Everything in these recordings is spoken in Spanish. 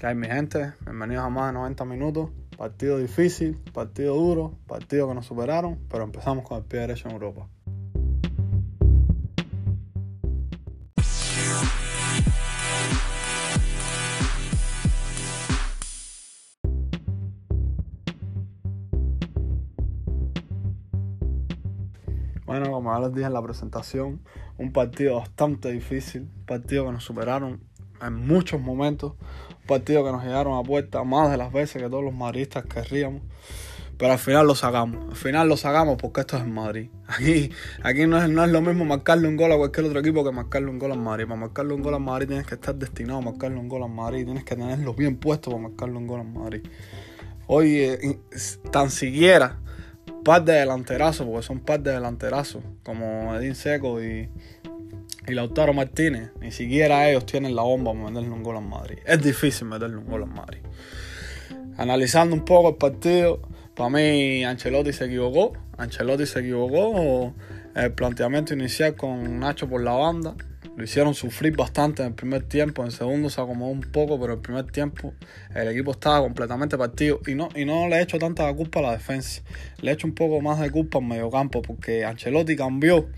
¿Qué hay mi gente? Bienvenidos a más de 90 minutos. Partido difícil, partido duro, partido que nos superaron, pero empezamos con el pie derecho en Europa. Bueno, como ya les dije en la presentación, un partido bastante difícil, partido que nos superaron en muchos momentos, un partido que nos llegaron a puerta más de las veces que todos los madridistas querríamos, pero al final lo sacamos, al final lo sacamos porque esto es en Madrid. Aquí, aquí no, es, no es lo mismo marcarle un gol a cualquier otro equipo que marcarle un gol a Madrid. Para marcarle un gol a Madrid tienes que estar destinado a marcarle un gol a Madrid, tienes que tenerlo bien puesto para marcarle un gol a Madrid. Hoy, eh, tan siquiera par de delanterazos, porque son par de delanterazos, como Edín Seco y, y Lautaro Martínez, ni siquiera ellos tienen la bomba para meterle un gol a Madrid. Es difícil meterle un gol a Madrid. Analizando un poco el partido, para mí Ancelotti se equivocó. Ancelotti se equivocó. El planteamiento inicial con Nacho por la banda. Lo hicieron sufrir bastante en el primer tiempo, en el segundo se acomodó un poco, pero en el primer tiempo el equipo estaba completamente partido y no, y no le he hecho tanta culpa a la defensa, le he hecho un poco más de culpa al mediocampo porque Ancelotti cambió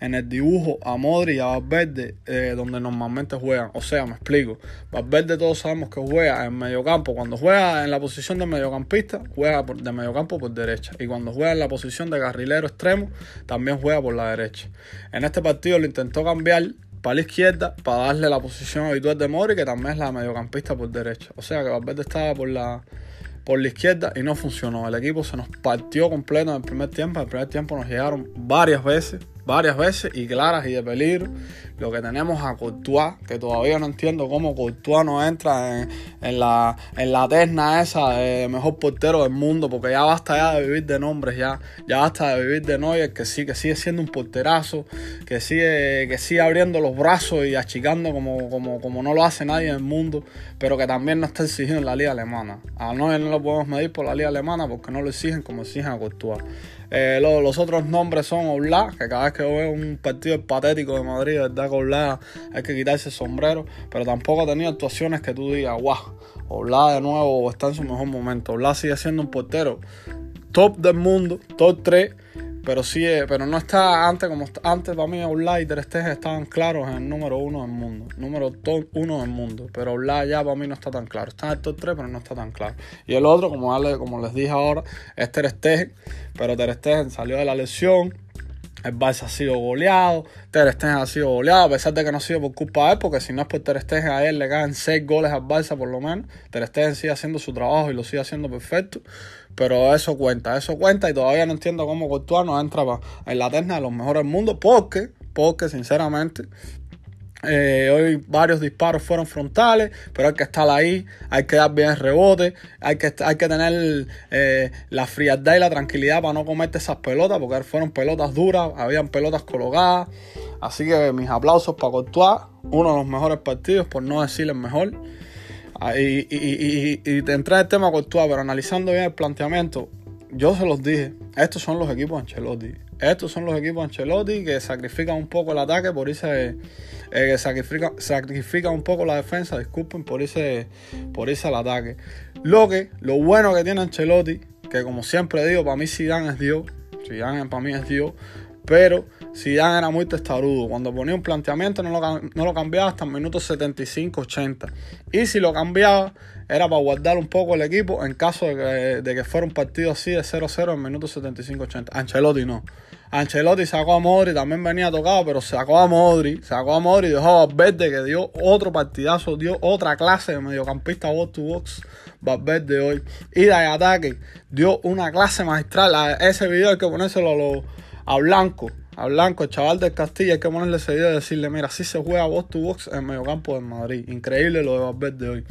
en el dibujo a Modri y a Valverde eh, donde normalmente juegan. O sea, me explico. Valverde todos sabemos que juega en mediocampo. Cuando juega en la posición de mediocampista, juega por, de mediocampo por derecha. Y cuando juega en la posición de carrilero extremo, también juega por la derecha. En este partido lo intentó cambiar para la izquierda para darle la posición habitual de Modri, que también es la mediocampista por derecha. O sea que Valverde estaba por la por la izquierda y no funcionó. El equipo se nos partió completo en el primer tiempo. En el primer tiempo nos llegaron varias veces, varias veces y claras y de peligro. Lo que tenemos a Courtois, que todavía no entiendo cómo Courtois no entra en, en, la, en la terna esa de mejor portero del mundo, porque ya basta ya de vivir de nombres, ya, ya basta de vivir de Neuer, que sí, que sigue siendo un porterazo, que sigue, que sigue abriendo los brazos y achicando como, como, como no lo hace nadie en el mundo, pero que también no está exigido en la liga alemana. A Neuer no lo podemos medir por la liga alemana porque no lo exigen como exigen a Courtois. Eh, los, los, otros nombres son Oblak, que cada vez que veo un partido patético de Madrid, verdad que Oblak hay que quitarse el sombrero, pero tampoco ha tenido actuaciones que tú digas, guau, Oblak de nuevo está en su mejor momento. Oblak sigue siendo un portero top del mundo, top 3, pero sí, pero no está antes como antes para mí Oblak y Ter Stegen estaban claros en el número uno del mundo, número top uno del mundo, pero Oblak ya para mí no está tan claro, está en el top 3 pero no está tan claro. Y el otro, como, como les dije ahora, es Ter Stegen, pero Ter Stegen salió de la lesión, el Barça ha sido goleado, Ter Stegen ha sido goleado, a pesar de que no ha sido por culpa de él, porque si no es por Ter Stegen a él le caen 6 goles al Barça por lo menos. Ter Stegen sigue haciendo su trabajo y lo sigue haciendo perfecto, pero eso cuenta, eso cuenta y todavía no entiendo cómo Courtois no entra en la terna de los mejores del mundo, porque, porque sinceramente eh, hoy varios disparos fueron frontales, pero hay que estar ahí, hay que dar bien el rebote, hay que, hay que tener eh, la frialdad y la tranquilidad para no comerte esas pelotas, porque fueron pelotas duras, habían pelotas colocadas. Así que mis aplausos para Courtois, uno de los mejores partidos, por no decir el mejor. Y, y, y, y, te el tema Courtois, pero analizando bien el planteamiento, yo se los dije, estos son los equipos Ancelotti. Estos son los equipos Ancelotti que sacrifican un poco el ataque por irse, eh, que sacrifican, sacrifican un poco la defensa, disculpen, por irse, por irse al ataque. Lo que, lo bueno que tiene Ancelotti, que como siempre digo, para mí Zidane es Dios, Zidane para mí es Dios, pero Zidane era muy testarudo. Cuando ponía un planteamiento no lo, no lo cambiaba hasta el minuto 75-80. Y si lo cambiaba era para guardar un poco el equipo en caso de que, de que fuera un partido así de 0-0 en el minuto 75-80. Ancelotti no. Ancelotti sacó a Modri, también venía tocado, pero sacó a Modri, sacó a Modri y dejó a Valverde que dio otro partidazo, dio otra clase de mediocampista box to box, Valverde hoy. Ida de ataque, dio una clase magistral. Ese video hay que ponérselo a, lo, a Blanco, a Blanco, el chaval del Castilla, hay que ponerle ese video y decirle, mira, así se juega box to box en mediocampo de Madrid. Increíble lo de Valverde hoy.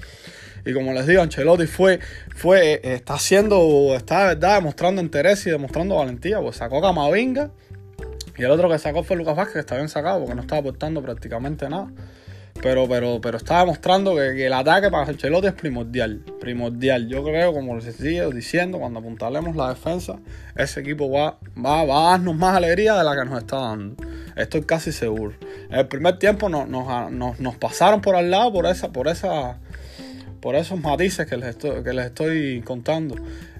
Y como les digo, Ancelotti fue, fue, está haciendo, está verdad demostrando interés y demostrando valentía. Pues sacó Camavinga y el otro que sacó fue Lucas Vázquez, que está bien sacado porque no estaba aportando prácticamente nada. Pero, pero, pero está demostrando que, el ataque para Ancelotti es primordial. Primordial. Yo creo, como les sigo diciendo, cuando apuntalemos la defensa, ese equipo va, va, va a darnos más alegría de la que nos está dando. Estoy casi seguro. En el primer tiempo nos, nos, nos, nos pasaron por al lado por esa, por esa por esos matices que les estoy, que estoy contando.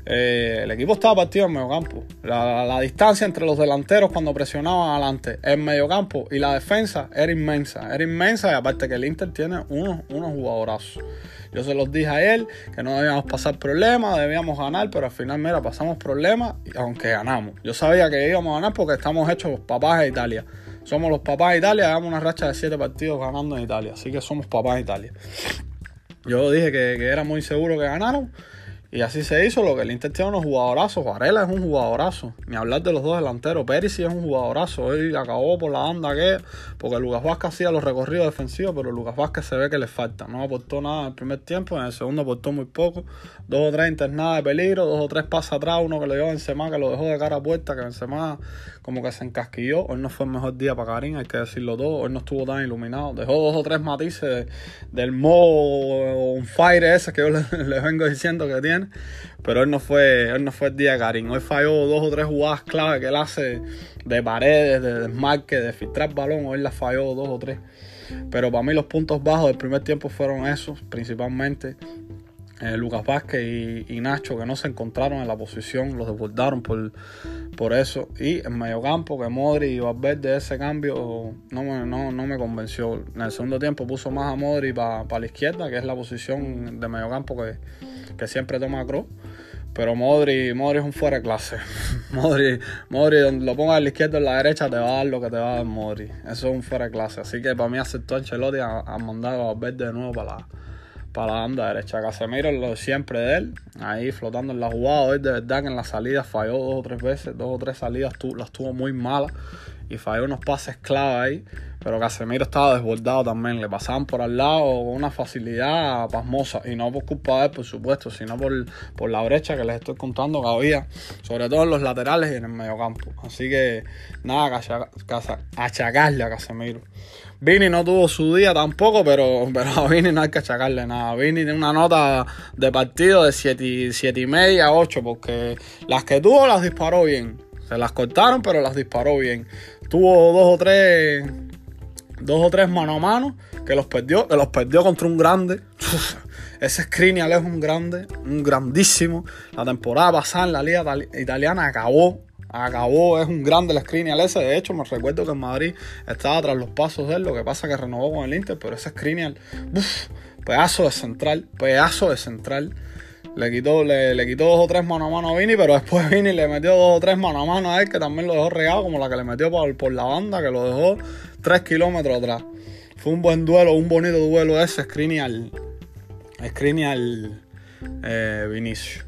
Eh, el equipo estaba partido en mediocampo. La, la, distancia entre los delanteros cuando presionaban adelante, en mediocampo y la defensa era inmensa. Era inmensa y aparte que el Inter tiene unos, unos jugadorazos. Yo se los dije a él que no debíamos pasar problemas, debíamos ganar, pero al final, mira, pasamos problemas, aunque ganamos. Yo sabía que íbamos a ganar porque estamos hechos los papás de Italia. Somos los papás de Italia, hagamos una racha de siete partidos ganando en Italia. Así que somos papás de Italia. Yo dije que, que era muy seguro que ganaron. Y así se hizo, lo que el Inter tiene unos jugadorazos. Varela es un jugadorazo. Ni hablar de los dos delanteros. Perisic es un jugadorazo. Hoy acabó por la banda que. Porque Lucas Vázquez hacía los recorridos defensivos, pero Lucas Vázquez se ve que le falta. No aportó nada en el primer tiempo, en el segundo aportó muy poco. Dos o tres internadas de peligro, dos o tres pasos atrás, uno que lo llevó Benzema, que lo dejó de cara a puerta, que Benzema como que se encasquilló. Hoy no fue el mejor día para Karim, hay que decirlo todo. Hoy no estuvo tan iluminado. Dejó dos o tres matices del modo on fire ese que yo les le vengo diciendo que tiene. Pero hoy no fue, hoy no fue el día Karim. Hoy falló dos o tres jugadas clave que él hace de paredes, de desmarque, de filtrar balón. Hoy la falló dos o tres. Pero para mí los puntos bajos del primer tiempo fueron esos, principalmente. Eh, Lucas Vázquez y, Nacho que no se encontraron en la posición, los desbordaron por, por eso. Y en medio campo, que Modri y Valverde ese cambio no me, no, no me convenció. En el segundo tiempo puso más a Modri para la izquierda, que es la posición de medio campo que, que siempre toma Kroos. Pero Modri, Modri es un fuera de clase. Modri, Modri, donde lo pongas a la izquierda o a la derecha, te va a dar lo que te va a dar Modri. Eso es un fuera de clase. Así que para mí aceptó Ancelotti a, a mandar a Valverde de nuevo para la para la banda derecha. Casemiro lo siempre de él, ahí flotando en la jugada. Hoy de verdad que en la salida falló dos o tres veces, dos o tres salidas las tuvo muy malas y falló unos pases clave ahí. Pero Casemiro estaba desbordado también, le pasaban por al lado con una facilidad pasmosa. Y no por culpa de él, por supuesto, sino por, por la brecha que les estoy contando que había, sobre todo en los laterales y en el mediocampo. Así que nada, achacarle a Casemiro. Vini no tuvo su día tampoco, pero, pero a Vini no hay que achacarle nada. Vini tiene una nota de partido de 7 siete, y media, 8, porque las que tuvo las disparó bien. Se las cortaron, pero las disparó bien. Tuvo dos o tres, dos o tres mano a mano que los perdió, que los perdió contra un grande. Ese Skriniar es un grande, un grandísimo. La temporada pasada en la liga italiana acabó acabó, es un grande el Skriniar ese. De hecho, me recuerdo que en Madrid estaba tras los pasos de él. Lo que pasa que renovó con el Inter, pero ese Skriniar, pedazo de central, pedazo de central. Le quitó, le, quitó dos o tres mano a mano a Vini, pero después Vini le metió dos o tres mano a mano a él, que también lo dejó regado, como la que le metió por, por la banda, que lo dejó tres kilómetros atrás. Fue un buen duelo, un bonito duelo ese, Skriniar, Skriniar eh, Vinicio.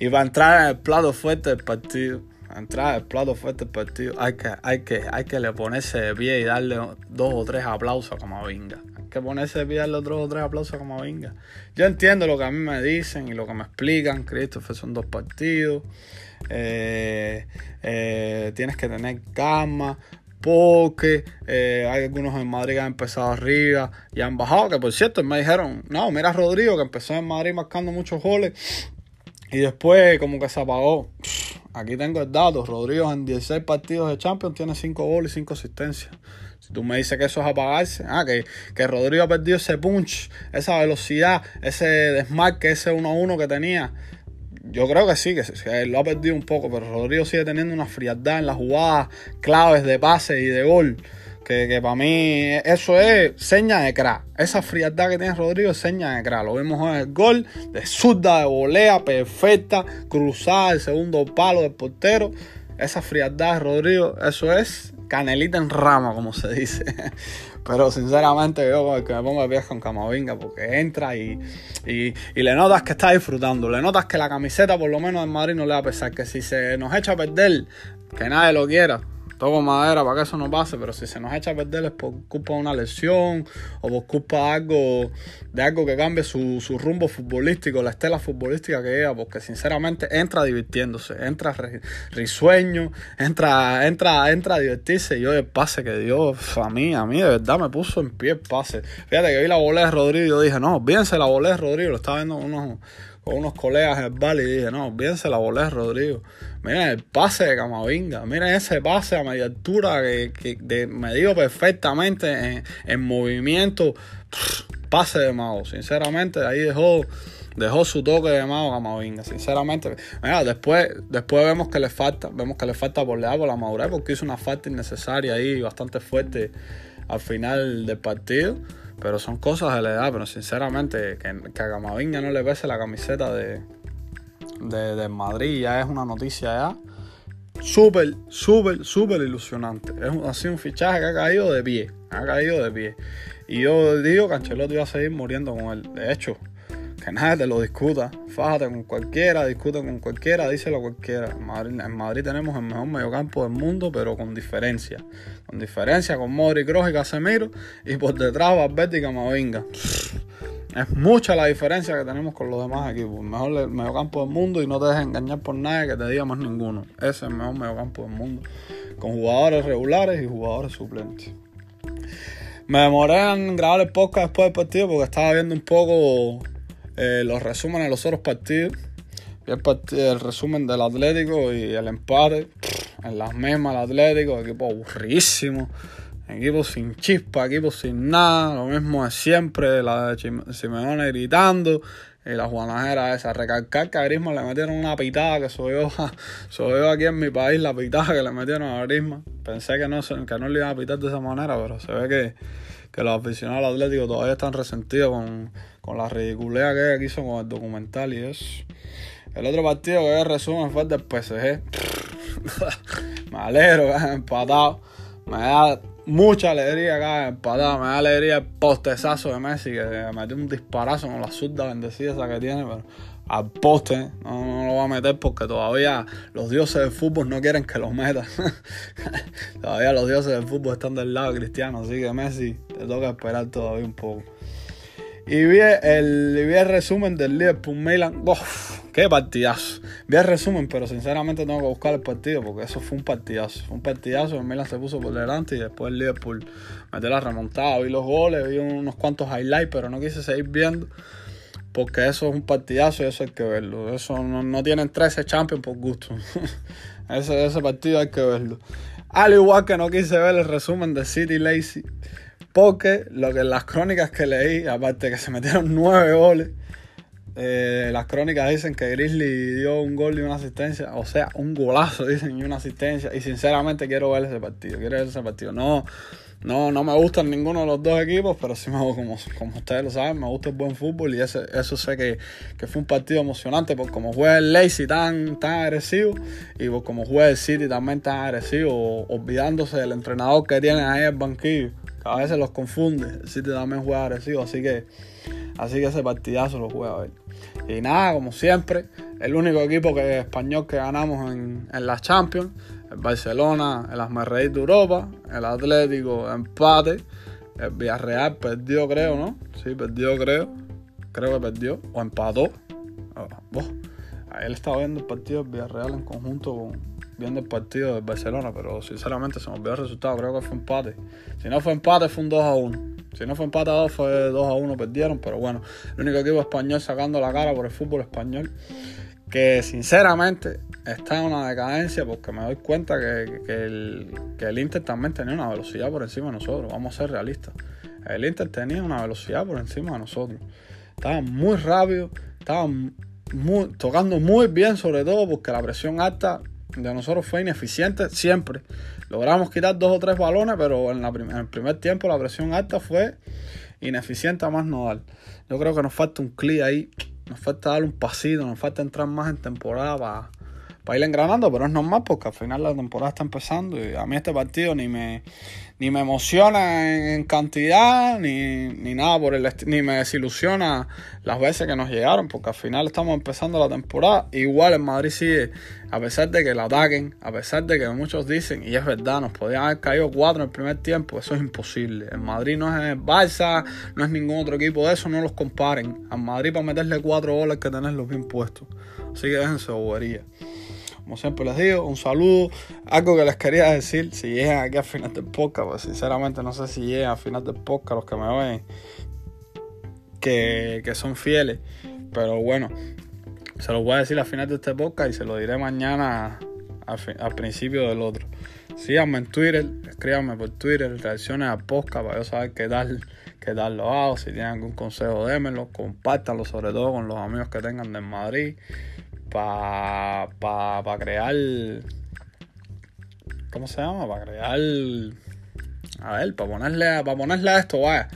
Y va a entrar en el plato fuerte del partido entrar el plato fuerte del partido, hay que, hay que, hay que le ponerse de pie y darle dos o tres aplausos a Camavinga. Que ponerse de pie darle dos o tres aplausos a Camavinga. Yo entiendo lo que a mí me dicen y lo que me explican. Christopher son dos partidos. Eh, eh, tienes que tener calma. Porque eh, hay algunos en Madrid que han empezado arriba y han bajado. Que por cierto, me dijeron: No, mira Rodrigo que empezó en Madrid marcando muchos goles y después como que se apagó. Aquí tengo el dato. Rodrigo en 16 partidos de Champions tiene 5 goles y 5 asistencias. Tú me dices que eso es apagarse, ah, que, que Rodrigo ha perdido ese punch, esa velocidad, ese desmarque, ese 1-1 que tenía. Yo creo que sí, que, que, lo ha perdido un poco, pero Rodrigo sigue teniendo una frialdad en las jugadas claves de pase y de gol que, para mí eso es seña de crack. Esa frialdad que tiene Rodrigo es seña de crack. Lo vimos en el gol de zurda, de volea, perfecta, cruzada, el segundo palo del portero. Esa frialdad de Rodrigo, eso es canelita en rama, como se dice. Pero sinceramente yo que me pongo de pie con Camavinga porque entra y, y, y, le notas que está disfrutando. Le notas que la camiseta por lo menos en Madrid no le va a pesar. Que si se nos echa a perder, que nadie lo quiera toco madera para que eso no pase, pero si se nos echa a perder es por culpa de una lesión o por culpa de algo, de algo que cambie su, rumbo futbolístico, la estela futbolística que lleva, porque sinceramente entra divirtiéndose, entra risueño, entra, entra, entra a divertirse. Y yo el pase que dio a mí, a mí de verdad me puso en pie el pase. Fíjate que vi la bola de Rodrigo y yo dije, no, fíjense la bola de Rodrigo, lo estaba viendo unos con unos colegas en el bar y dije, no, bien se la volé Rodrigo. Miren el pase de Camavinga, miren ese pase a media altura que, me dio perfectamente en, movimiento. pase de mago. Sinceramente, ahí dejó, dejó su toque de mago Camavinga. Sinceramente, mira, después, después vemos que le falta, vemos que le falta por por la madurez, porque hizo una falta innecesaria ahí, bastante fuerte al final del partido. Pero son cosas de la edad, pero sinceramente, que, que a Camavinga no le pese la camiseta de, de, Madrid ya es una noticia ya súper, súper, súper ilusionante. Es ha sido un fichaje que ha caído de pie. Ha caído de pie. Y yo digo que Ancelotti va a seguir muriendo con él. De hecho, que nadie te lo discuta. Fájate con cualquiera, discute con cualquiera, díselo a cualquiera. En Madrid, en Madrid tenemos el mejor mediocampo del mundo, pero con diferencia. Con diferencia con Modric, Kroos y Casemiro. Y por detrás Valverde y Camavinga. Es mucha la diferencia que tenemos con los demás equipos. El mejor mediocampo del mundo y no te dejes engañar por nadie que te diga más ninguno. Ese es el mejor mediocampo del mundo. Con jugadores regulares y jugadores suplentes. Me demoré en grabar el podcast después del partido porque estaba viendo un poco eh, los resúmenes de los otros partidos. El, resumen del Atlético y el empate. En las mismas el Atlético, equipo aburrísimo. Equipo sin chispa, equipo sin nada, lo mismo de siempre, la de Simeone gritando, y la Juanajera esa, recalcar que a Grisma le metieron una pitada que subió, subió aquí en mi país la pitada que le metieron a Grisma. Pensé que no, que no le iban a pitar de esa manera, pero se ve que, que los aficionados al Atlético todavía están resentidos con, con la ridiculez que hizo con el documental y eso. El otro partido que resumen fue el del PSG. me alegro que empatado. Me da mucha alegría acá empatada. Me da alegría el postezazo de Messi que metió un disparazo con la zurda bendecida esa que tiene, pero al poste no, lo va a meter porque todavía los dioses del fútbol no quieren que lo meta. todavía los dioses del fútbol están del lado cristiano, así que Messi te toca esperar todavía un poco. Y vi el, vi el resumen del Liverpool Milan. Uf, qué partidazo. Vi el resumen, pero sinceramente tengo que buscar el partido porque eso fue un partidazo. Fue un partidazo. El Milan se puso por delante y después el Liverpool metió la remontada. Vi los goles, vi unos cuantos highlights, pero no quise seguir viendo porque eso es un partidazo y eso hay que verlo. Eso no, no tienen 13 Champions por gusto. ese, partido hay que verlo. Al igual que no quise ver el resumen de City Lazy porque lo que las crónicas que leí, aparte que se metieron nueve goles, eh, las crónicas dicen que Grizzly dio un gol y una asistencia, o sea, un golazo dicen y una asistencia. Y sinceramente quiero ver ese partido, quiero ver ese partido. No, no, no me gustan ninguno de los dos equipos, pero sí me como, como ustedes lo saben, me gusta el buen fútbol y ese, eso sé que, fue un partido emocionante por como juega el Lazy tan, tan agresivo y por como juega el City también tan agresivo, olvidándose del entrenador que tiene ahí en el banquillo a veces los confunde. El City también juega agresivo, así que, así que ese partidazo lo juega a ver. Y nada, como siempre, el único equipo que español que ganamos en, en la Champions, el Barcelona, el Asmerreír de Europa, el Atlético empate, el Villarreal perdió creo, ¿no? Sí, perdió creo, creo que perdió, o empató. Oh, ahí él estaba viendo el partido del Villarreal en conjunto con, viendo el partido del Barcelona, pero sinceramente se me olvidó el resultado, creo que fue empate. Si no fue empate, fue un 2 a 1. Si no fue empate a 2, fue 2 a 1, perdieron, pero bueno, el único equipo español sacando la cara por el fútbol español, que sinceramente está en una decadencia porque me doy cuenta que, el, que el Inter también tenía una velocidad por encima de nosotros, vamos a ser realistas. El Inter tenía una velocidad por encima de nosotros. Estaba muy rápido, estaba muy, tocando muy bien sobre todo porque la presión alta de nosotros fue ineficiente siempre. Logramos quitar dos o tres balones, pero en, la en el primer tiempo la presión alta fue ineficiente a más no dar. Yo creo que nos falta un clic ahí, nos falta dar un pasito, nos falta entrar más en temporada para para ir engranando, pero es normal porque al final la temporada está empezando y a mí este partido ni me, ni me emociona en, cantidad ni, ni, nada por el ni me desilusiona las veces que nos llegaron porque al final estamos empezando la temporada. Igual en Madrid sigue a pesar de que la ataquen a pesar de que muchos dicen y es verdad nos podían haber caído cuatro en el primer tiempo eso es imposible. En Madrid no es el Barça no es ningún otro equipo de eso no los comparen. A Madrid para meterle cuatro goles que tenerlos bien puestos. Así que déjense bobería como siempre les digo, un saludo. Algo que les quería decir, si llegan aquí al final del podcast, pues sinceramente no sé si llegan al final del podcast los que me ven, que, que son fieles. Pero bueno, se los voy a decir al final de este podcast y se lo diré mañana al, principio del otro. Síganme en Twitter, escríbanme por Twitter, reacciones a podcast para yo saber qué tal, qué tal lo hago. Si tienen algún consejo, démenlo, compártanlo sobre todo con los amigos que tengan de Madrid para pa, crear. ¿Cómo se llama? Para crear. A ver, para ponerle, para ponerle a esto, vaya.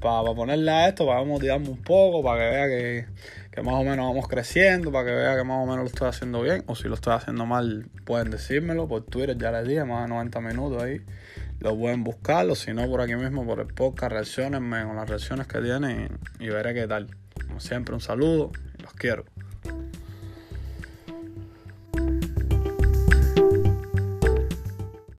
Para, ponerle a esto, para motivarme un poco, para que vea que, que más o menos vamos creciendo, para que vea que más o menos lo estoy haciendo bien. O si lo estoy haciendo mal, pueden decírmelo por Twitter, ya les dije, más de 90 minutos ahí. Lo pueden buscarlo, si no por aquí mismo, por el podcast, reaccionenme con las reacciones que tienen y, veré qué tal. Como siempre, un saludo los quiero.